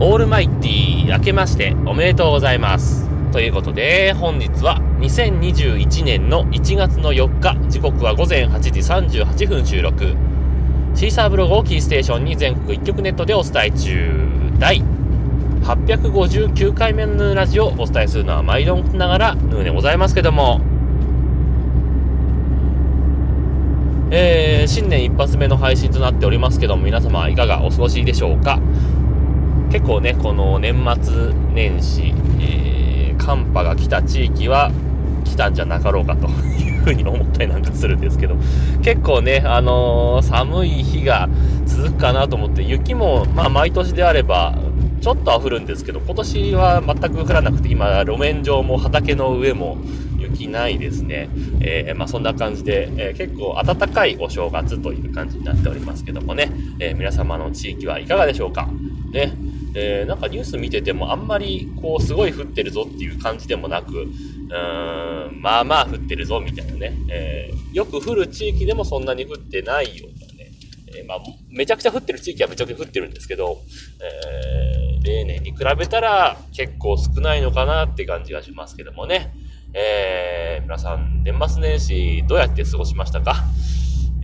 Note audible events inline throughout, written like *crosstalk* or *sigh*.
オールマイティー明けましておめでとうございます。ということで、本日は2021年の1月の4日、時刻は午前8時38分収録。シーサーブログをキーステーションに全国1局ネットでお伝え中。第859回目のヌーラジオをお伝えするのは毎度ながらヌーでございますけども、えー、新年一発目の配信となっておりますけども、皆様いかがお過ごしでしょうか？結構ね、この年末年始、えー、寒波が来た地域は来たんじゃなかろうかというふうに思ったりなんかするんですけど、結構ね、あのー、寒い日が続くかなと思って、雪も、まあ毎年であれば、ちょっとは降るんですけど、今年は全く降らなくて、今、路面上も畑の上も雪ないですね。えー、まあ、そんな感じで、えー、結構暖かいお正月という感じになっておりますけどもね、えー、皆様の地域はいかがでしょうか。ね、えー、なんかニュース見ててもあんまりこうすごい降ってるぞっていう感じでもなく、うーん、まあまあ降ってるぞみたいなね、えー、よく降る地域でもそんなに降ってないようなね、えー、まあ、めちゃくちゃ降ってる地域はめちゃくちゃ降ってるんですけど、え、例年に比べたら結構少ないのかなって感じがしますけどもね、え、皆さん年末年始どうやって過ごしましたか？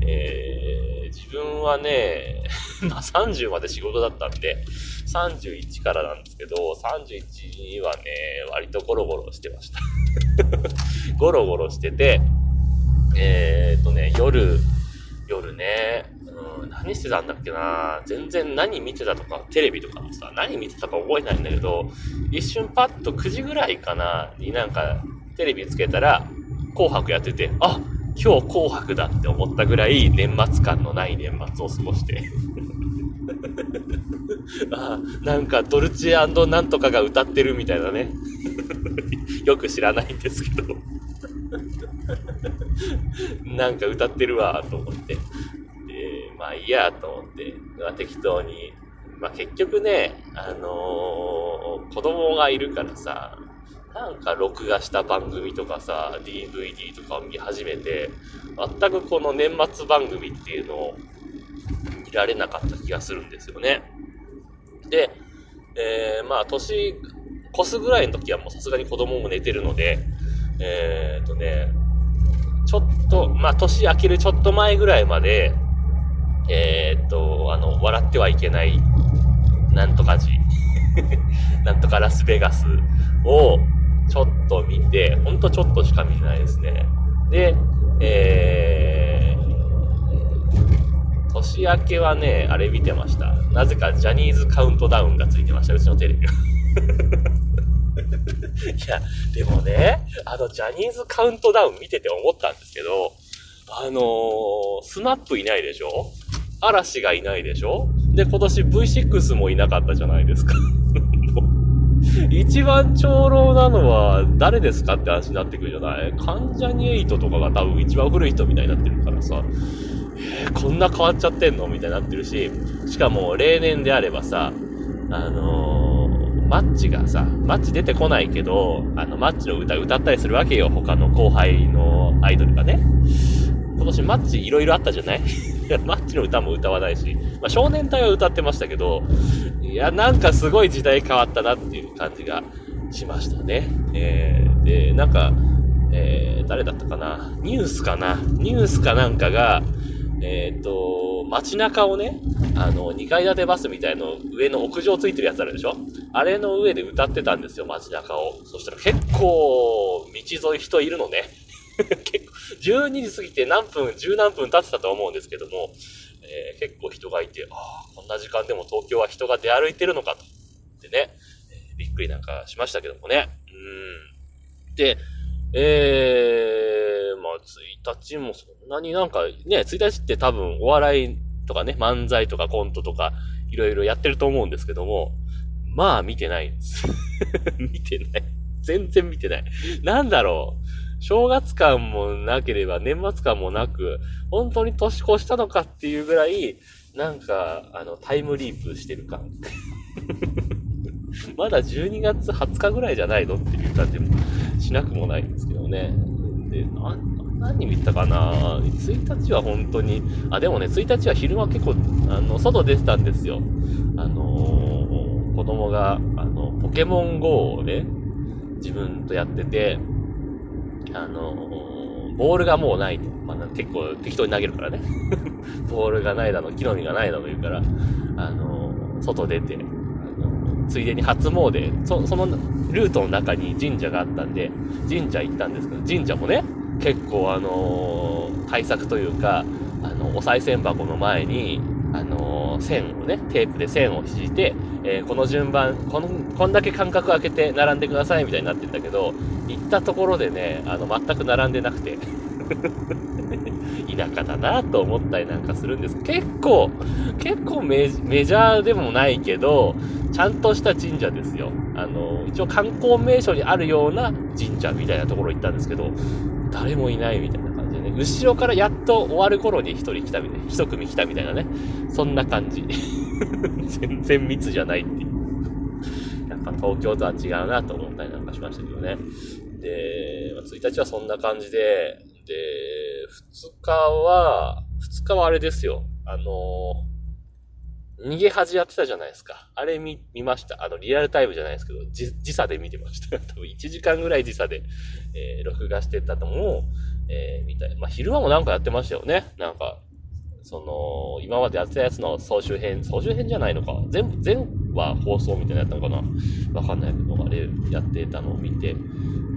え、自分はね、*laughs* ま30まで仕事だったんで、31からなんですけど、31はね、割とゴロゴロしてました。*laughs* ゴロゴロしてて、えー、っとね、夜、夜ね、うん、何してたんだっけな全然何見てたとか、テレビとかもさ、何見てたか覚えないんだけど、一瞬パッと9時ぐらいかな、になんか、テレビつけたら、紅白やってて、あ今日紅白だって思ったぐらい年末感のない年末を過ごして *laughs* あなんかドルチェなんとかが歌ってるみたいなね *laughs* よく知らないんですけど *laughs* なんか歌ってるわと思って。で、まあいいやと思って、まあ、適当に。まあ結局ね、あのー、子供がいるからさ、なんか録画した番組とかさ、DVD とかを見始めて、全くこの年末番組っていうのをられなかった気がするんですよね。で、えー、まあ年越すぐらいの時はもうさすがに子供も寝てるので、えー、っとね、ちょっと、まあ年明けるちょっと前ぐらいまで、えー、っと、あの、笑ってはいけない、なんとか字、*laughs* なんとかラスベガスを、ちょっと見て、ほんとちょっとしか見てないですね。で、えー、年明けはね、あれ見てました。なぜかジャニーズカウントダウンがついてました、うちのテレビが。*laughs* いや、でもね、あの、ジャニーズカウントダウン見てて思ったんですけど、あのー、スナップいないでしょ？嵐がいないでしょ？で、今年 V6 もいなかったじゃないですか。*laughs* 一番長老なのは誰ですかって話になってくるじゃない？関ジャニエイトとかが多分一番古い人みたいになってるからさ、こんな変わっちゃってんの？みたいになってるし、しかも例年であればさ、あのー、マッチがさ、マッチ出てこないけど、あの、マッチの歌歌ったりするわけよ、他の後輩のアイドルがね。今年マッチいろいろあったじゃない？*laughs* マッチの歌も歌わないし、まあ、少年隊は歌ってましたけど、いや、なんかすごい時代変わったなっていう感じがしましたね。えー、で、なんか、えー、誰だったかな？ニュースかな？ニュースかなんかが、えっ、ー、と、街中をね、あの、2階建てバスみたいの上の屋上ついてるやつあるでしょ？あれの上で歌ってたんですよ、街中を。そしたら結構、道沿い人いるのね。*laughs* 結構、12時過ぎて何分、10何分経ってたと思うんですけども、えー、結構人がいて、ああ、こんな時間でも東京は人が出歩いてるのかと。でね、えー、びっくりなんかしましたけどもね。うん。で、えー、まあ、1日もそんなになんか、ね、1日って多分お笑いとかね、漫才とかコントとか、いろいろやってると思うんですけども、まあ見てないです。*laughs* 見てない。全然見てない。なんだろう。正月感もなければ年末感もなく、本当に年越したのかっていうぐらい、なんか、あの、タイムリープしてる感。*laughs* まだ12月20日ぐらいじゃないのっていう感じもしなくもないんですけどね。で、な、何見たかな ?1 日は本当に、あ、でもね、1日は昼間結構、あの、外出てたんですよ。あのー、子供が、あの、ポケモン GO をね、自分とやってて、あの、ボールがもうないと。まあ、結構適当に投げるからね。*laughs* ボールがないだの、木の実がないだの言うから、あの、外出て、ついでに初詣、そそのルートの中に神社があったんで、神社行ったんですけど、神社もね、結構あの対策というか、あの、お賽銭箱の前に、あの線をね、テープで線を引いて、えー、この順番、この、こんだけ間隔空けて並んでくださいみたいになってんだけど、行ったところでね、あの、全く並んでなくて。田舎だなと思ったりなんかするんです。結構、結構メジャーでもないけど、ちゃんとした神社ですよ。あの、一応観光名所にあるような神社みたいなところ行ったんですけど、誰もいないみたいな感じでね、後ろからやっと終わる頃に一人来たみたいな、一組来たみたいなね、そんな感じ。*laughs* 全然密じゃないっていう。やっぱ東京とは違うなと思ったりなんかしましたけどね。で、1日はそんな感じで、で、2日は、2日はあれですよ。あの逃げ恥やってたじゃないですか。あれ見、見ました。あの、リアルタイムじゃないですけど、時差で見てました。*laughs* 多分1時間ぐらい時差で、えー、録画してたのも、えー、見たい。まあ、昼間もなんかやってましたよね。なんか、その、今までやってたやつの総集編、総集編じゃないのか。全部、全話放送みたいなやったのかなわかんないけど、あれやってたのを見て、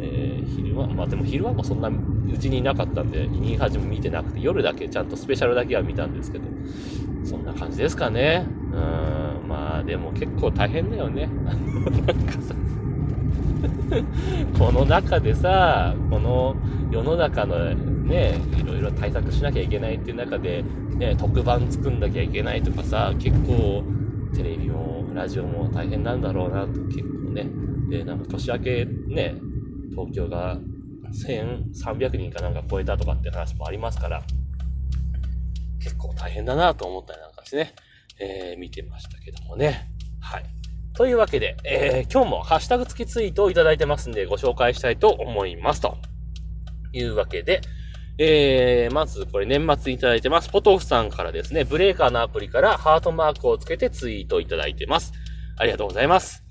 えー、昼間、まあでも昼間もうそんなうちにいなかったんで、ニーハジも見てなくて、夜だけちゃんとスペシャルだけは見たんですけど、そんな感じですかね。うん、まあでも結構大変だよね。なんかさ、この中でさ、この世の中のね、いろいろ対策しなきゃいけないっていう中で、ね、特番作んなきゃいけないとかさ、結構テレビもラジオも大変なんだろうなと結構ね。で、なんか年明けね、東京が1300人かなんか超えたとかって話もありますから、結構大変だなと思ったりなんかしてね、えー、見てましたけどもね。はい。というわけで、えー、今日もハッシュタグ付きツイートをいただいてますんで、ご紹介したいと思います。というわけで、えー、まずこれ年末にいただいてます。ポトフさんからですね、ブレーカーのアプリからハートマークをつけてツイートいただいてます。ありがとうございます。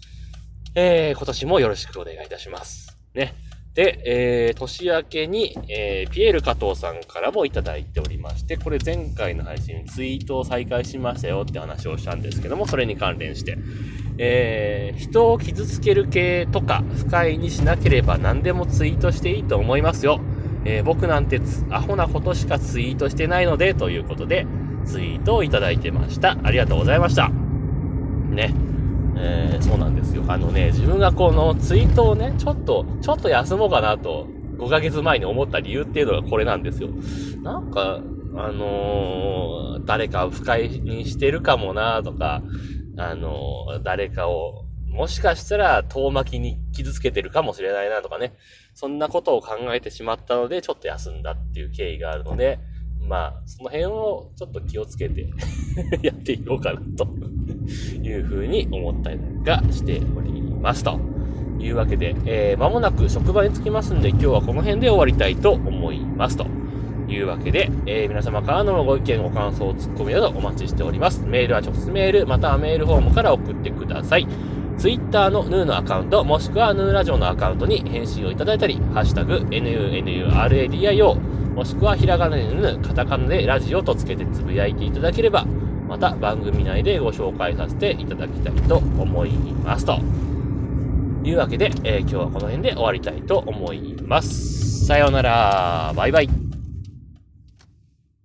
えー、今年もよろしくお願いいたします。ね。で、えー、年明けに、えー、ピエール加藤さんからもいただいておりまして、これ前回の配信、ツイートを再開しましたよって話をしたんですけども、それに関連して、えー、人を傷つける系とか不快にしなければ何でもツイートしていいと思いますよ。えー、僕なんてアホなことしかツイートしてないので、ということで、ツイートをいただいてました。ありがとうございました。ね。えー、そうなんですよ。あのね、自分がこのツイートをね、ちょっと、ちょっと休もうかなと、5ヶ月前に思った理由っていうのがこれなんですよ。なんか、あのー、誰かを不快にしてるかもなとか、あのー、誰かを、もしかしたら遠巻きに傷つけてるかもしれないなとかね。そんなことを考えてしまったので、ちょっと休んだっていう経緯があるので、まあ、その辺をちょっと気をつけて *laughs* やっていこうかなというふうに思ったりがしておりますと。いうわけで、えー、間もなく職場に着きますんで、今日はこの辺で終わりたいと思いますと。いうわけで、えー、皆様からのご意見、ご感想、ツッコミなどお待ちしております。メールは直接メール、またはメールフォームから送ってください。ツイッターのヌーのアカウント、もしくはヌーラジオのアカウントに返信をいただいたり、ハッシュタグ、NUNURADIO、もしくはひらがなでヌー、カタカナでラジオとつけてつぶやいていただければ、また番組内でご紹介させていただきたいと思いますと。いうわけで、えー、今日はこの辺で終わりたいと思います。さようなら。バイバイ。